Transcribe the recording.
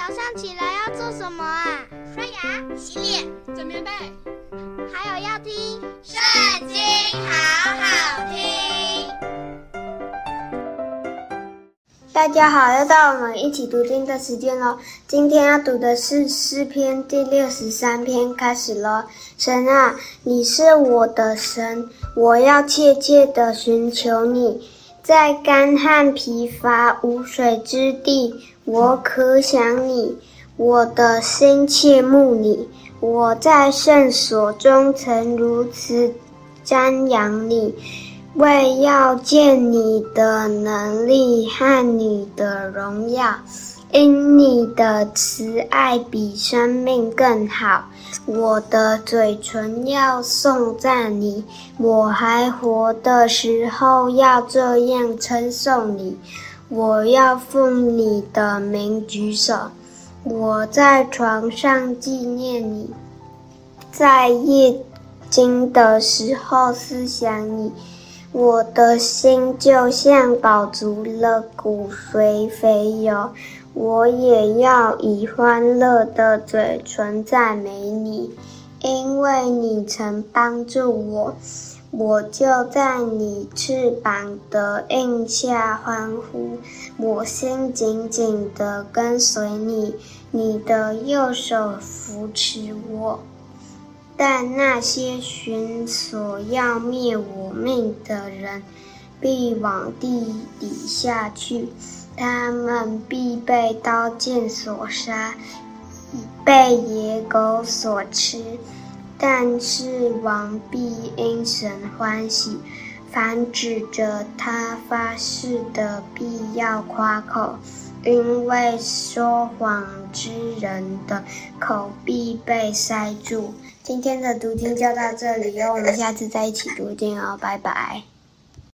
早上起来要做什么啊？刷牙、洗脸、整棉被，还有要听《圣经》，好好听。大家好，又到我们一起读经的时间喽。今天要读的是诗篇第六十三篇，开始喽。神啊，你是我的神，我要切切地寻求你。在干旱疲乏无水之地，我可想你，我的心切慕你。我在圣所中曾如此瞻仰你，为要见你的能力和你的荣耀。因你的慈爱比生命更好，我的嘴唇要颂赞你，我还活的时候要这样称颂你。我要奉你的名举手，我在床上纪念你，在夜惊的时候思想你。我的心就像饱足了骨髓肥油，我也要以欢乐的嘴唇赞美你，因为你曾帮助我，我就在你翅膀的荫下欢呼，我心紧紧地跟随你，你的右手扶持我。但那些寻索要灭我命的人，必往地底下去，他们必被刀剑所杀，被野狗所吃。但是王必因神欢喜，凡指着他发誓的，必要夸口，因为说谎之人的口必被塞住。今天的读经就到这里哟，我们下次再一起读经哦，拜拜。